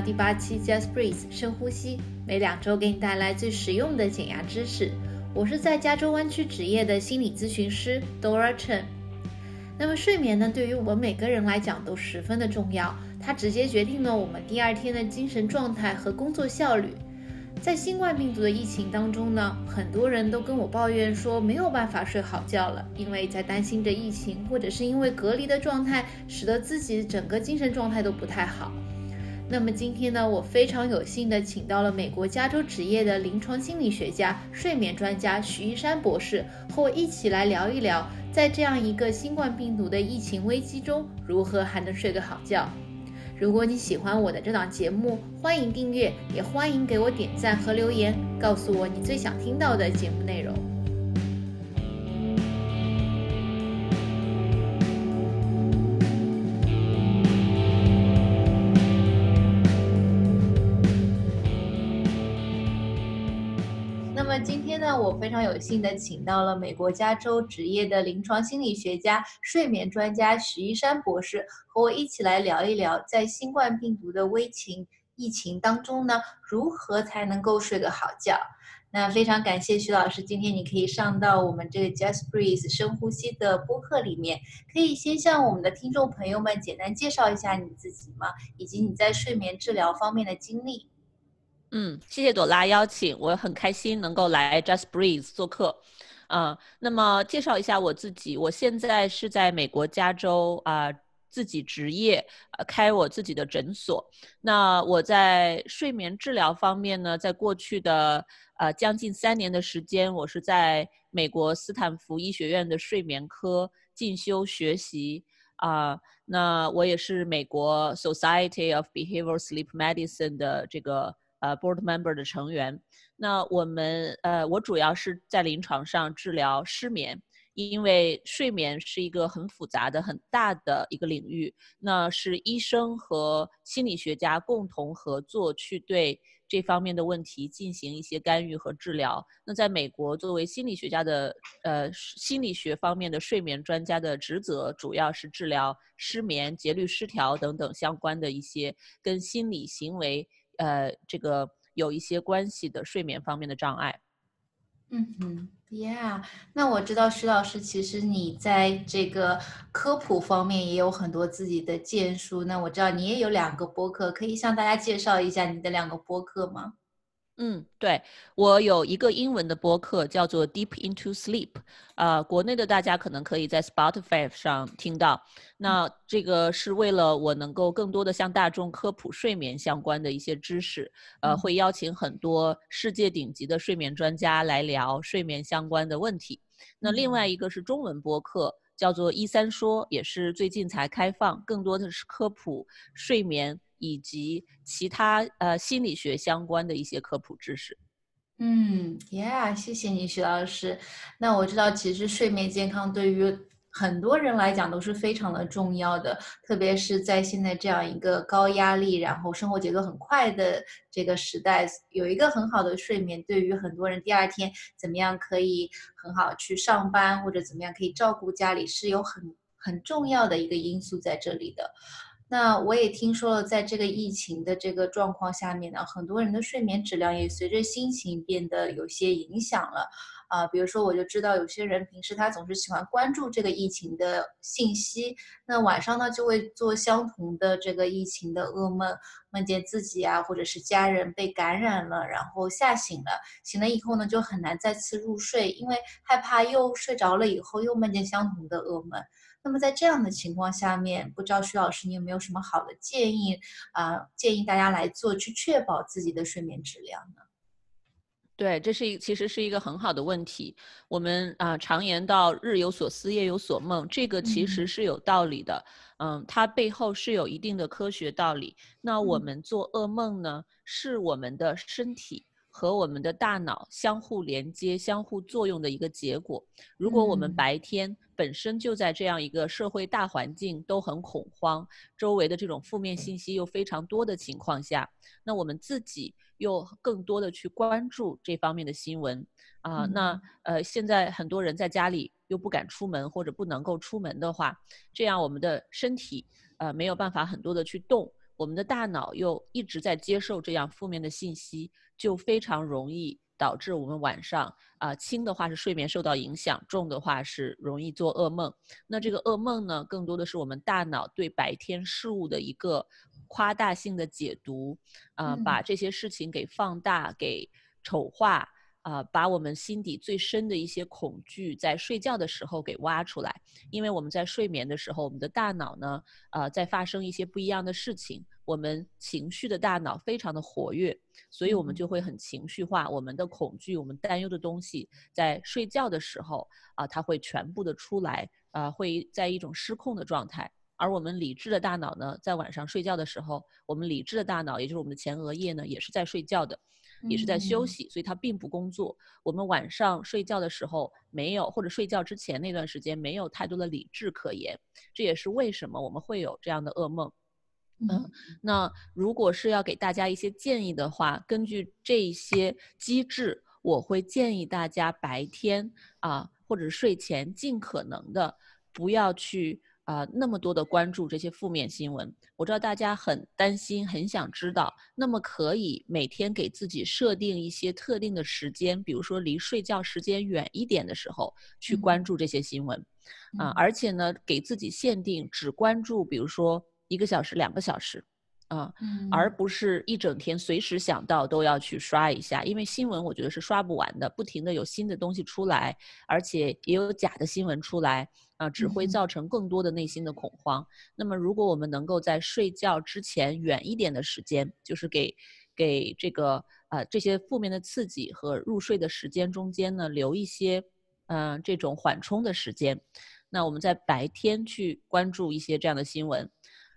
第八期 Just Breathe 深呼吸，每两周给你带来最实用的减压知识。我是在加州湾区执业的心理咨询师 Dora Chen。那么睡眠呢，对于我们每个人来讲都十分的重要，它直接决定了我们第二天的精神状态和工作效率。在新冠病毒的疫情当中呢，很多人都跟我抱怨说没有办法睡好觉了，因为在担心着疫情，或者是因为隔离的状态，使得自己整个精神状态都不太好。那么今天呢，我非常有幸的请到了美国加州职业的临床心理学家、睡眠专家徐一山博士，和我一起来聊一聊，在这样一个新冠病毒的疫情危机中，如何还能睡个好觉。如果你喜欢我的这档节目，欢迎订阅，也欢迎给我点赞和留言，告诉我你最想听到的节目内容。我非常有幸的请到了美国加州职业的临床心理学家、睡眠专家徐一山博士，和我一起来聊一聊，在新冠病毒的危情疫情当中呢，如何才能够睡个好觉？那非常感谢徐老师，今天你可以上到我们这个 Just Breathe 深呼吸的播客里面，可以先向我们的听众朋友们简单介绍一下你自己吗？以及你在睡眠治疗方面的经历。嗯，谢谢朵拉邀请，我很开心能够来 Just Breathe 做客。啊，那么介绍一下我自己，我现在是在美国加州啊自己职业，呃开我自己的诊所。那我在睡眠治疗方面呢，在过去的呃将近三年的时间，我是在美国斯坦福医学院的睡眠科进修学习。啊，那我也是美国 Society of Behavioral Sleep Medicine 的这个。呃，board member 的成员，那我们呃，我主要是在临床上治疗失眠，因为睡眠是一个很复杂的、很大的一个领域，那是医生和心理学家共同合作去对这方面的问题进行一些干预和治疗。那在美国，作为心理学家的呃心理学方面的睡眠专家的职责，主要是治疗失眠、节律失调等等相关的一些跟心理行为。呃，这个有一些关系的睡眠方面的障碍。嗯哼，Yeah，那我知道徐老师，其实你在这个科普方面也有很多自己的建树。那我知道你也有两个播客，可以向大家介绍一下你的两个播客吗？嗯，对我有一个英文的播客叫做 Deep into Sleep，呃，国内的大家可能可以在 Spotify 上听到。那这个是为了我能够更多的向大众科普睡眠相关的一些知识，呃，会邀请很多世界顶级的睡眠专家来聊睡眠相关的问题。那另外一个是中文播客，叫做一三说，也是最近才开放，更多的是科普睡眠。以及其他呃心理学相关的一些科普知识。嗯，Yeah，谢谢你，徐老师。那我知道，其实睡眠健康对于很多人来讲都是非常的重要的，特别是在现在这样一个高压力，然后生活节奏很快的这个时代，有一个很好的睡眠，对于很多人第二天怎么样可以很好去上班，或者怎么样可以照顾家里，是有很很重要的一个因素在这里的。那我也听说了，在这个疫情的这个状况下面呢，很多人的睡眠质量也随着心情变得有些影响了，啊，比如说我就知道有些人平时他总是喜欢关注这个疫情的信息，那晚上呢就会做相同的这个疫情的噩梦，梦见自己啊或者是家人被感染了，然后吓醒了，醒了以后呢就很难再次入睡，因为害怕又睡着了以后又梦见相同的噩梦。那么在这样的情况下面，不知道徐老师你有没有什么好的建议啊？建议大家来做，去确保自己的睡眠质量呢？对，这是一其实是一个很好的问题。我们啊常言道“日有所思，夜有所梦”，这个其实是有道理的。嗯，它背后是有一定的科学道理。那我们做噩梦呢，是我们的身体。和我们的大脑相互连接、相互作用的一个结果。如果我们白天本身就在这样一个社会大环境都很恐慌，周围的这种负面信息又非常多的情况下，那我们自己又更多的去关注这方面的新闻啊，那呃，现在很多人在家里又不敢出门或者不能够出门的话，这样我们的身体呃没有办法很多的去动。我们的大脑又一直在接受这样负面的信息，就非常容易导致我们晚上啊轻的话是睡眠受到影响，重的话是容易做噩梦。那这个噩梦呢，更多的是我们大脑对白天事物的一个夸大性的解读，啊，把这些事情给放大、给丑化。啊，把我们心底最深的一些恐惧，在睡觉的时候给挖出来。因为我们在睡眠的时候，我们的大脑呢，呃，在发生一些不一样的事情。我们情绪的大脑非常的活跃，所以我们就会很情绪化。我们的恐惧、我们担忧的东西，在睡觉的时候啊，它会全部的出来，啊，会在一种失控的状态。而我们理智的大脑呢，在晚上睡觉的时候，我们理智的大脑，也就是我们的前额叶呢，也是在睡觉的。也是在休息，所以他并不工作。我们晚上睡觉的时候没有，或者睡觉之前那段时间没有太多的理智可言，这也是为什么我们会有这样的噩梦。嗯，那如果是要给大家一些建议的话，根据这些机制，我会建议大家白天啊，或者睡前尽可能的不要去。啊，那么多的关注这些负面新闻，我知道大家很担心，很想知道。那么可以每天给自己设定一些特定的时间，比如说离睡觉时间远一点的时候去关注这些新闻，啊，而且呢，给自己限定只关注，比如说一个小时、两个小时，啊，而不是一整天随时想到都要去刷一下，因为新闻我觉得是刷不完的，不停的有新的东西出来，而且也有假的新闻出来。啊，只会造成更多的内心的恐慌。那么，如果我们能够在睡觉之前远一点的时间，就是给给这个呃这些负面的刺激和入睡的时间中间呢，留一些嗯这种缓冲的时间。那我们在白天去关注一些这样的新闻。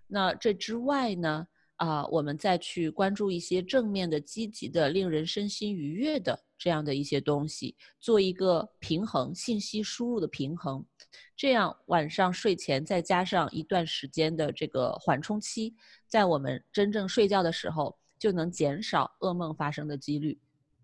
那这之外呢，啊，我们再去关注一些正面的、积极的、令人身心愉悦的这样的一些东西，做一个平衡，信息输入的平衡。这样晚上睡前再加上一段时间的这个缓冲期，在我们真正睡觉的时候，就能减少噩梦发生的几率。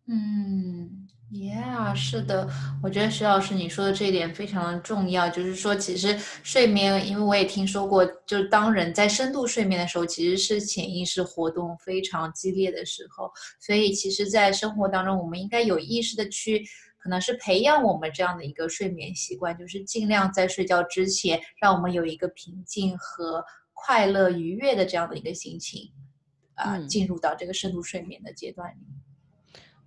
嗯，Yeah，是的，我觉得徐老师你说的这一点非常的重要，就是说其实睡眠，因为我也听说过，就是当人在深度睡眠的时候，其实是潜意识活动非常激烈的时候，所以其实，在生活当中，我们应该有意识的去。可能是培养我们这样的一个睡眠习惯，就是尽量在睡觉之前，让我们有一个平静和快乐、愉悦的这样的一个心情，啊，进入到这个深度睡眠的阶段里。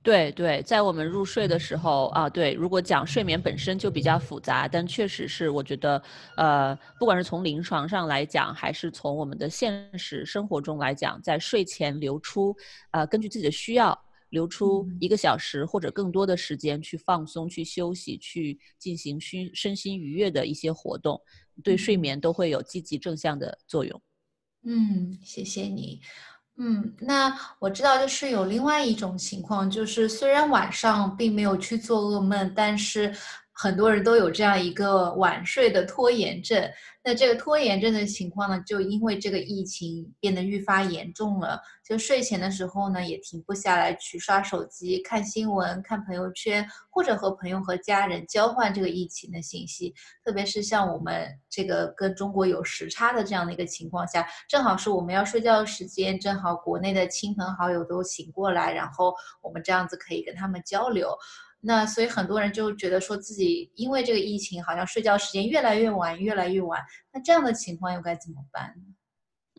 对对，在我们入睡的时候啊，对，如果讲睡眠本身就比较复杂，但确实是我觉得，呃，不管是从临床上来讲，还是从我们的现实生活中来讲，在睡前留出，呃，根据自己的需要。留出一个小时或者更多的时间去放松、去休息、去进行身身心愉悦的一些活动，对睡眠都会有积极正向的作用。嗯，谢谢你。嗯，那我知道就是有另外一种情况，就是虽然晚上并没有去做噩梦，但是很多人都有这样一个晚睡的拖延症。那这个拖延症的情况呢，就因为这个疫情变得愈发严重了。就睡前的时候呢，也停不下来去刷手机、看新闻、看朋友圈，或者和朋友和家人交换这个疫情的信息。特别是像我们这个跟中国有时差的这样的一个情况下，正好是我们要睡觉的时间，正好国内的亲朋好友都醒过来，然后我们这样子可以跟他们交流。那所以很多人就觉得说自己因为这个疫情，好像睡觉时间越来越晚，越来越晚。那这样的情况又该怎么办？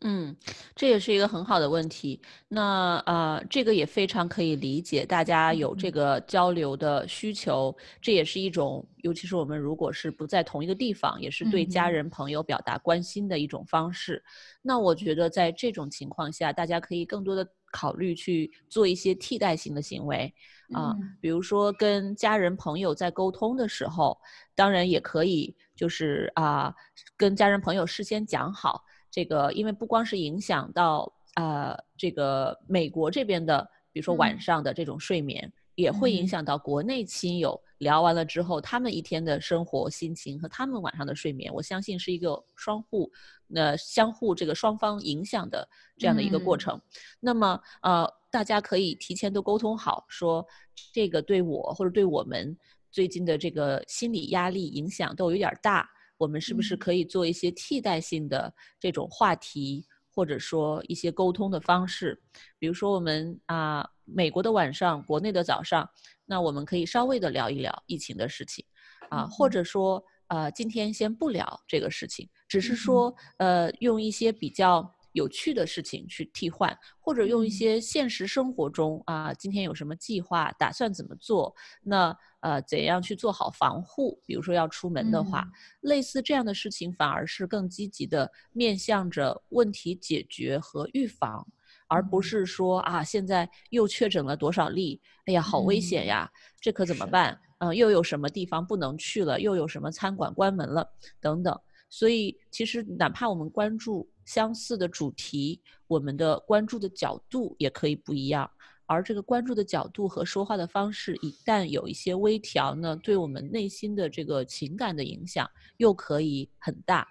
嗯，这也是一个很好的问题。那呃，这个也非常可以理解，大家有这个交流的需求，这也是一种，尤其是我们如果是不在同一个地方，也是对家人朋友表达关心的一种方式。那我觉得在这种情况下，大家可以更多的考虑去做一些替代性的行为。啊，比如说跟家人朋友在沟通的时候，当然也可以，就是啊，跟家人朋友事先讲好这个，因为不光是影响到啊这个美国这边的，比如说晚上的这种睡眠，也会影响到国内亲友。聊完了之后，他们一天的生活心情和他们晚上的睡眠，我相信是一个双互，那相互这个双方影响的这样的一个过程。那么呃。大家可以提前都沟通好，说这个对我或者对我们最近的这个心理压力影响都有点大，我们是不是可以做一些替代性的这种话题，或者说一些沟通的方式，比如说我们啊，美国的晚上，国内的早上，那我们可以稍微的聊一聊疫情的事情，啊，或者说呃，今天先不聊这个事情，只是说呃，用一些比较。有趣的事情去替换，或者用一些现实生活中啊，今天有什么计划，打算怎么做？那呃，怎样去做好防护？比如说要出门的话，类似这样的事情，反而是更积极的面向着问题解决和预防，而不是说啊，现在又确诊了多少例？哎呀，好危险呀！这可怎么办？嗯，又有什么地方不能去了？又有什么餐馆关门了？等等。所以，其实哪怕我们关注相似的主题，我们的关注的角度也可以不一样。而这个关注的角度和说话的方式，一旦有一些微调呢，对我们内心的这个情感的影响又可以很大。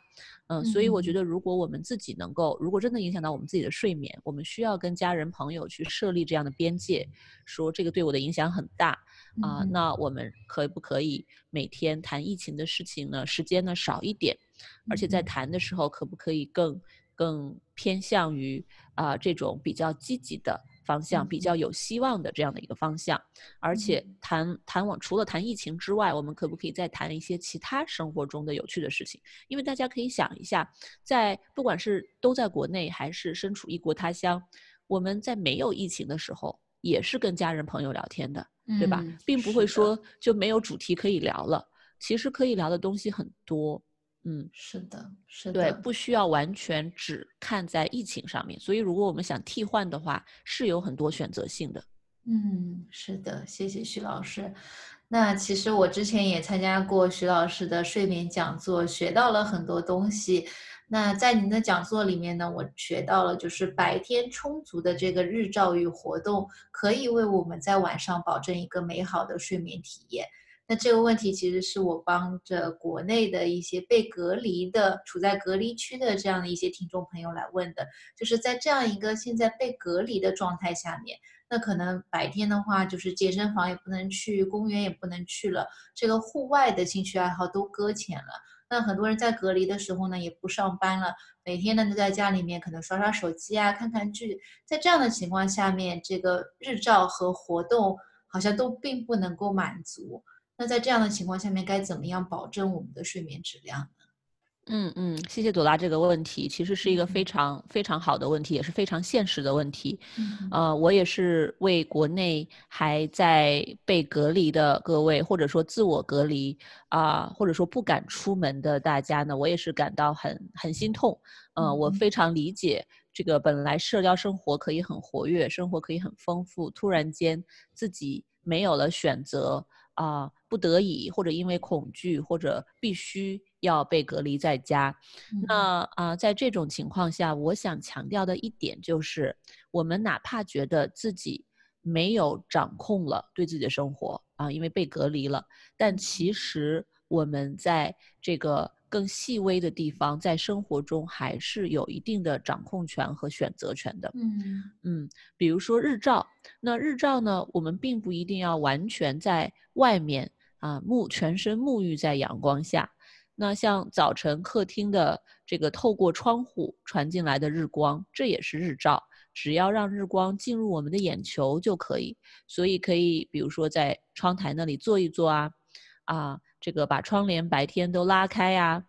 嗯，所以我觉得，如果我们自己能够，如果真的影响到我们自己的睡眠，我们需要跟家人朋友去设立这样的边界，说这个对我的影响很大。啊，那我们可不可以每天谈疫情的事情呢？时间呢少一点，而且在谈的时候，可不可以更更偏向于啊这种比较积极的方向，比较有希望的这样的一个方向？而且谈谈往除了谈疫情之外，我们可不可以再谈一些其他生活中的有趣的事情？因为大家可以想一下，在不管是都在国内还是身处异国他乡，我们在没有疫情的时候，也是跟家人朋友聊天的。对吧，并不会说就没有主题可以聊了。其实可以聊的东西很多，嗯，是的，是的，对，不需要完全只看在疫情上面。所以，如果我们想替换的话，是有很多选择性的。嗯，是的，谢谢徐老师。那其实我之前也参加过徐老师的睡眠讲座，学到了很多东西。那在您的讲座里面呢，我学到了就是白天充足的这个日照与活动，可以为我们在晚上保证一个美好的睡眠体验。那这个问题其实是我帮着国内的一些被隔离的、处在隔离区的这样的一些听众朋友来问的，就是在这样一个现在被隔离的状态下面，那可能白天的话就是健身房也不能去，公园也不能去了，这个户外的兴趣爱好都搁浅了。那很多人在隔离的时候呢，也不上班了，每天呢就在家里面可能刷刷手机啊，看看剧。在这样的情况下面，这个日照和活动好像都并不能够满足。那在这样的情况下面，该怎么样保证我们的睡眠质量呢？嗯嗯，谢谢朵拉这个问题，其实是一个非常非常好的问题，也是非常现实的问题。呃，我也是为国内还在被隔离的各位，或者说自我隔离啊，或者说不敢出门的大家呢，我也是感到很很心痛。嗯，我非常理解这个本来社交生活可以很活跃，生活可以很丰富，突然间自己没有了选择。啊，不得已或者因为恐惧或者必须要被隔离在家，那啊，在这种情况下，我想强调的一点就是，我们哪怕觉得自己没有掌控了对自己的生活啊，因为被隔离了，但其实我们在这个。更细微的地方，在生活中还是有一定的掌控权和选择权的。嗯嗯，比如说日照，那日照呢，我们并不一定要完全在外面啊，沐全身沐浴在阳光下。那像早晨客厅的这个透过窗户传进来的日光，这也是日照。只要让日光进入我们的眼球就可以。所以可以，比如说在窗台那里坐一坐啊，啊。这个把窗帘白天都拉开呀，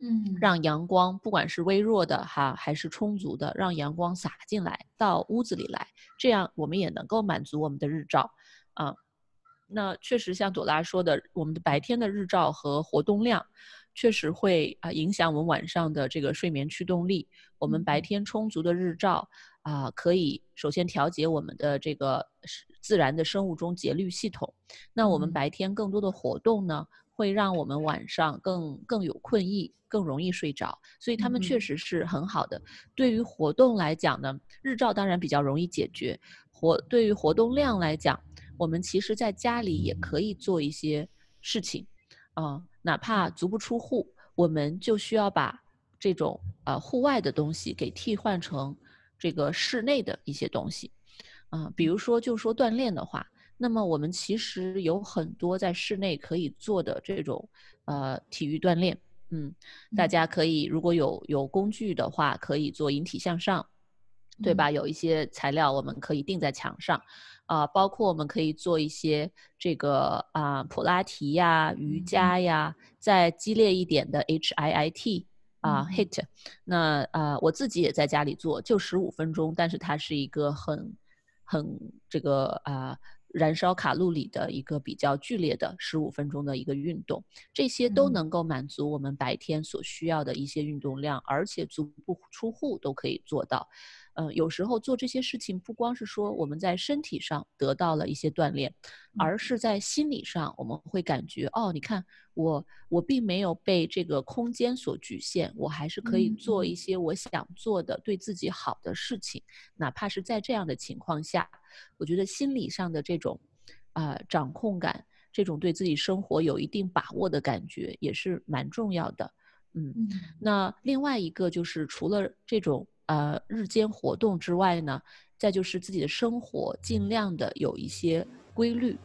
嗯，让阳光不管是微弱的哈，还是充足的，让阳光洒进来到屋子里来，这样我们也能够满足我们的日照，啊，那确实像朵拉说的，我们的白天的日照和活动量，确实会啊影响我们晚上的这个睡眠驱动力。我们白天充足的日照啊，可以首先调节我们的这个自然的生物钟节律系统。那我们白天更多的活动呢？会让我们晚上更更有困意，更容易睡着，所以他们确实是很好的。对于活动来讲呢，日照当然比较容易解决。活对于活动量来讲，我们其实在家里也可以做一些事情，啊，哪怕足不出户，我们就需要把这种呃户外的东西给替换成这个室内的一些东西，啊，比如说就说锻炼的话。那么我们其实有很多在室内可以做的这种，呃，体育锻炼，嗯，大家可以如果有有工具的话，可以做引体向上，对吧？有一些材料我们可以钉在墙上，啊，包括我们可以做一些这个啊普拉提呀、瑜伽呀，再激烈一点的 H I I T 啊 HIT，那啊我自己也在家里做，就十五分钟，但是它是一个很很这个啊。燃烧卡路里的一个比较剧烈的十五分钟的一个运动，这些都能够满足我们白天所需要的一些运动量，而且足不出户都可以做到。嗯，有时候做这些事情不光是说我们在身体上得到了一些锻炼，而是在心理上我们会感觉哦，你看我我并没有被这个空间所局限，我还是可以做一些我想做的对自己好的事情，哪怕是在这样的情况下，我觉得心理上的这种啊掌控感，这种对自己生活有一定把握的感觉也是蛮重要的。嗯，那另外一个就是除了这种。呃，日间活动之外呢，再就是自己的生活尽量的有一些规律，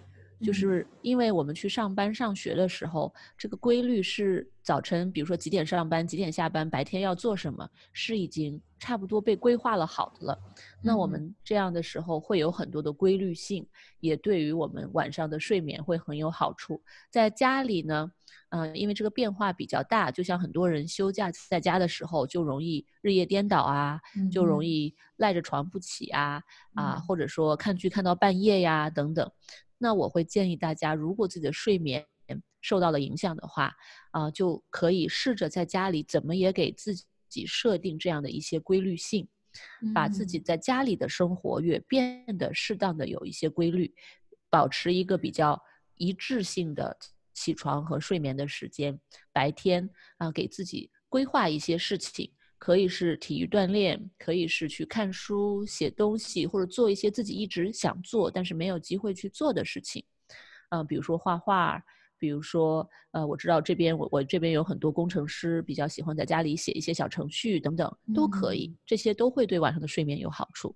就是因为我们去上班上学的时候，这个规律是早晨，比如说几点上班，几点下班，白天要做什么，是已经差不多被规划了好的了。那我们这样的时候会有很多的规律性，也对于我们晚上的睡眠会很有好处。在家里呢。嗯，因为这个变化比较大，就像很多人休假在家的时候，就容易日夜颠倒啊，就容易赖着床不起啊，啊，或者说看剧看到半夜呀等等。那我会建议大家，如果自己的睡眠受到了影响的话，啊，就可以试着在家里怎么也给自己设定这样的一些规律性，把自己在家里的生活也变得适当的有一些规律，保持一个比较一致性的。起床和睡眠的时间，白天啊，给自己规划一些事情，可以是体育锻炼，可以是去看书、写东西，或者做一些自己一直想做但是没有机会去做的事情，啊，比如说画画，比如说，呃，我知道这边我我这边有很多工程师比较喜欢在家里写一些小程序等等，都可以，这些都会对晚上的睡眠有好处。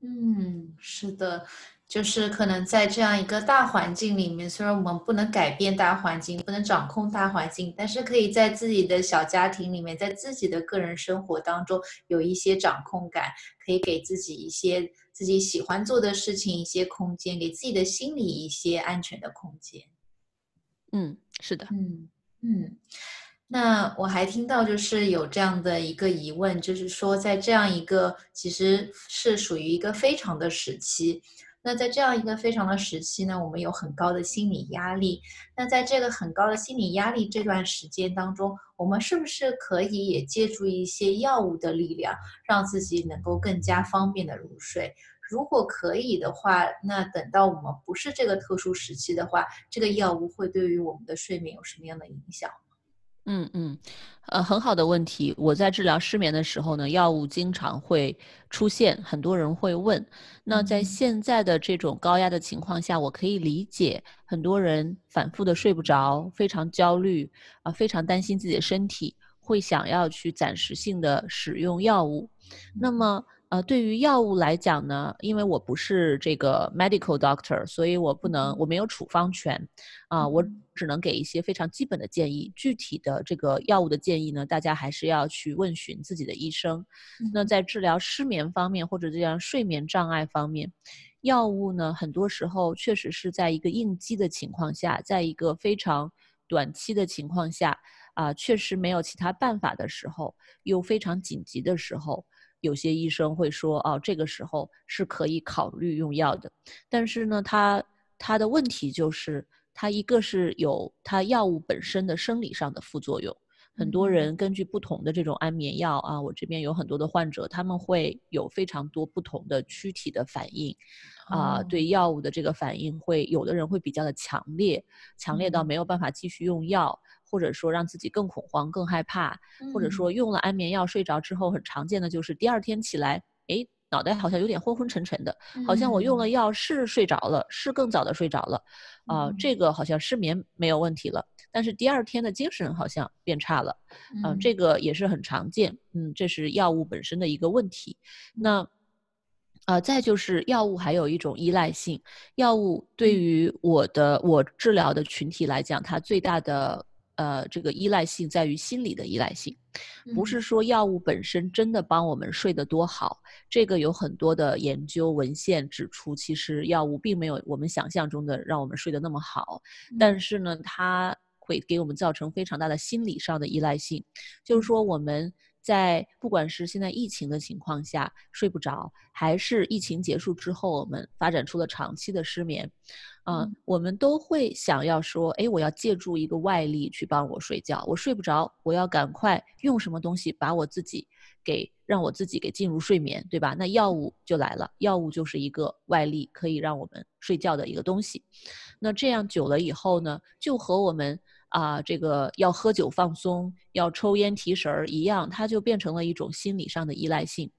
嗯，是的。就是可能在这样一个大环境里面，虽然我们不能改变大环境，不能掌控大环境，但是可以在自己的小家庭里面，在自己的个人生活当中有一些掌控感，可以给自己一些自己喜欢做的事情，一些空间，给自己的心理一些安全的空间。嗯，是的，嗯嗯。那我还听到就是有这样的一个疑问，就是说在这样一个其实是属于一个非常的时期。那在这样一个非常的时期呢，我们有很高的心理压力。那在这个很高的心理压力这段时间当中，我们是不是可以也借助一些药物的力量，让自己能够更加方便的入睡？如果可以的话，那等到我们不是这个特殊时期的话，这个药物会对于我们的睡眠有什么样的影响？嗯嗯，呃，很好的问题。我在治疗失眠的时候呢，药物经常会出现，很多人会问。那在现在的这种高压的情况下，我可以理解很多人反复的睡不着，非常焦虑啊，非常担心自己的身体，会想要去暂时性的使用药物。那么。呃，对于药物来讲呢，因为我不是这个 medical doctor，所以我不能，我没有处方权，啊，我只能给一些非常基本的建议。具体的这个药物的建议呢，大家还是要去问询自己的医生。那在治疗失眠方面或者这样睡眠障碍方面，药物呢，很多时候确实是在一个应激的情况下，在一个非常短期的情况下，啊，确实没有其他办法的时候，又非常紧急的时候。有些医生会说，哦，这个时候是可以考虑用药的，但是呢，他他的问题就是，他一个是有它药物本身的生理上的副作用，很多人根据不同的这种安眠药啊，我这边有很多的患者，他们会有非常多不同的躯体的反应，啊，对药物的这个反应会有的人会比较的强烈，强烈到没有办法继续用药。或者说让自己更恐慌、更害怕，或者说用了安眠药睡着之后，很常见的就是第二天起来，哎，脑袋好像有点昏昏沉沉的，好像我用了药是睡着了，是更早的睡着了，啊，这个好像失眠没有问题了，但是第二天的精神好像变差了，嗯，这个也是很常见，嗯，这是药物本身的一个问题。那，啊，再就是药物还有一种依赖性，药物对于我的我治疗的群体来讲，它最大的呃这个依赖性在于心理的依赖性，不是说药物本身真的帮我们睡得多好。这个有很多的研究文献指出，其实药物并没有我们想象中的让我们睡得那么好。但是呢，它会给我们造成非常大的心理上的依赖性，就是说我们。在不管是现在疫情的情况下睡不着，还是疫情结束之后我们发展出了长期的失眠，嗯，我们都会想要说，哎，我要借助一个外力去帮我睡觉，我睡不着，我要赶快用什么东西把我自己给让我自己给进入睡眠，对吧？那药物就来了，药物就是一个外力可以让我们睡觉的一个东西。那这样久了以后呢，就和我们。啊，这个要喝酒放松，要抽烟提神儿一样，它就变成了一种心理上的依赖性。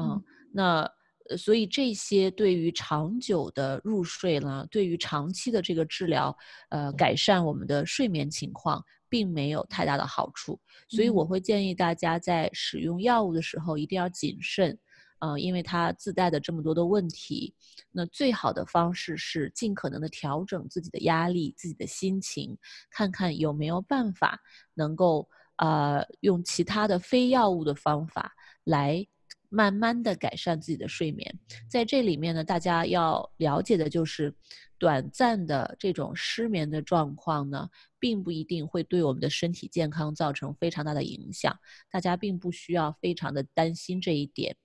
嗯，那所以这些对于长久的入睡呢，对于长期的这个治疗，呃，改善我们的睡眠情况，并没有太大的好处。所以我会建议大家在使用药物的时候一定要谨慎。呃，因为它自带的这么多的问题，那最好的方式是尽可能的调整自己的压力、自己的心情，看看有没有办法能够呃用其他的非药物的方法来慢慢的改善自己的睡眠。在这里面呢，大家要了解的就是，短暂的这种失眠的状况呢，并不一定会对我们的身体健康造成非常大的影响，大家并不需要非常的担心这一点。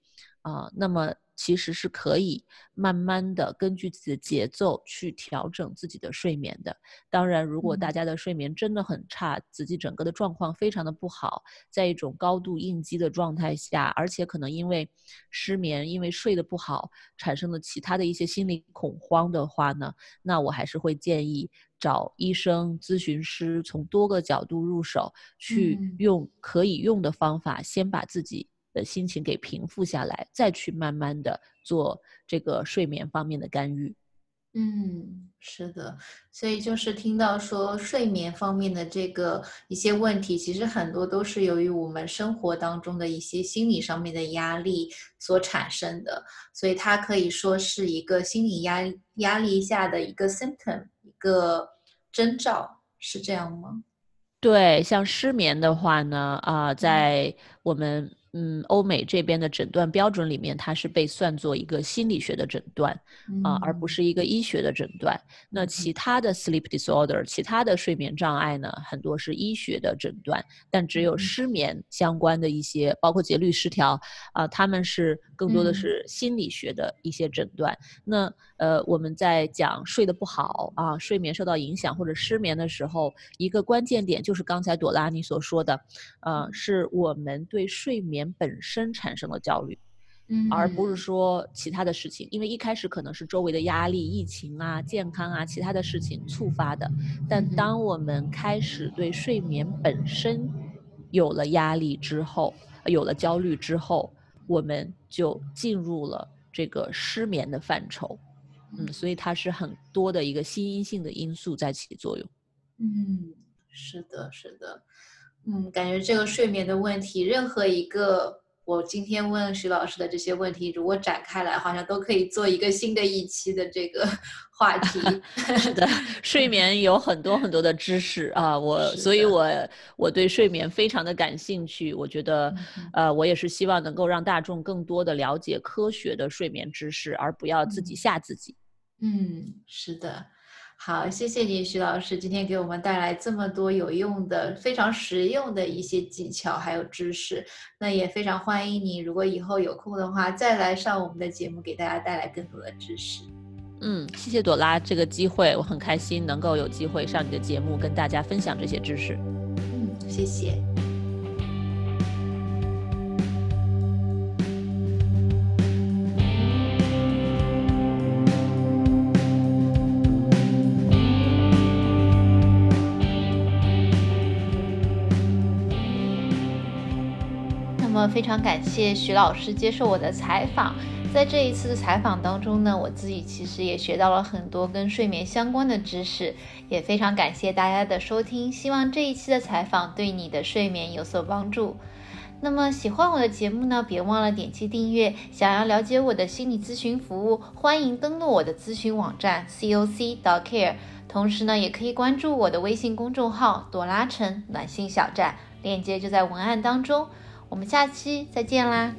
啊，那么其实是可以慢慢的根据自己的节奏去调整自己的睡眠的。当然，如果大家的睡眠真的很差，自己整个的状况非常的不好，在一种高度应激的状态下，而且可能因为失眠，因为睡得不好，产生了其他的一些心理恐慌的话呢，那我还是会建议找医生、咨询师，从多个角度入手，去用可以用的方法，先把自己。的心情给平复下来，再去慢慢的做这个睡眠方面的干预。嗯，是的，所以就是听到说睡眠方面的这个一些问题，其实很多都是由于我们生活当中的一些心理上面的压力所产生的，所以它可以说是一个心理压压力下的一个 symptom，一个征兆，是这样吗？对，像失眠的话呢，啊，在我们。嗯，欧美这边的诊断标准里面，它是被算作一个心理学的诊断啊，而不是一个医学的诊断。那其他的 sleep disorder，其他的睡眠障碍呢，很多是医学的诊断，但只有失眠相关的一些，包括节律失调啊，他们是更多的是心理学的一些诊断。那呃，我们在讲睡得不好啊，睡眠受到影响或者失眠的时候，一个关键点就是刚才朵拉你所说的，呃，是我们对睡眠。本身产生了焦虑，嗯，而不是说其他的事情，因为一开始可能是周围的压力、疫情啊、健康啊、其他的事情触发的，但当我们开始对睡眠本身有了压力之后，有了焦虑之后，我们就进入了这个失眠的范畴，嗯，所以它是很多的一个心因性的因素在起作用，嗯，是的，是的。嗯，感觉这个睡眠的问题，任何一个我今天问徐老师的这些问题，如果展开来，好像都可以做一个新的一期的这个 话题。是的，睡眠有很多很多的知识啊，我所以，我我对睡眠非常的感兴趣。我觉得，呃，我也是希望能够让大众更多的了解科学的睡眠知识，而不要自己吓自己。嗯，是的。好，谢谢你，徐老师，今天给我们带来这么多有用的、非常实用的一些技巧还有知识。那也非常欢迎你，如果以后有空的话，再来上我们的节目，给大家带来更多的知识。嗯，谢谢朵拉这个机会，我很开心能够有机会上你的节目，跟大家分享这些知识。嗯，谢谢。非常感谢徐老师接受我的采访，在这一次的采访当中呢，我自己其实也学到了很多跟睡眠相关的知识，也非常感谢大家的收听，希望这一期的采访对你的睡眠有所帮助。那么喜欢我的节目呢，别忘了点击订阅。想要了解我的心理咨询服务，欢迎登录我的咨询网站 c o c dot care。同时呢，也可以关注我的微信公众号“朵拉城暖心小站”，链接就在文案当中。我们下期再见啦！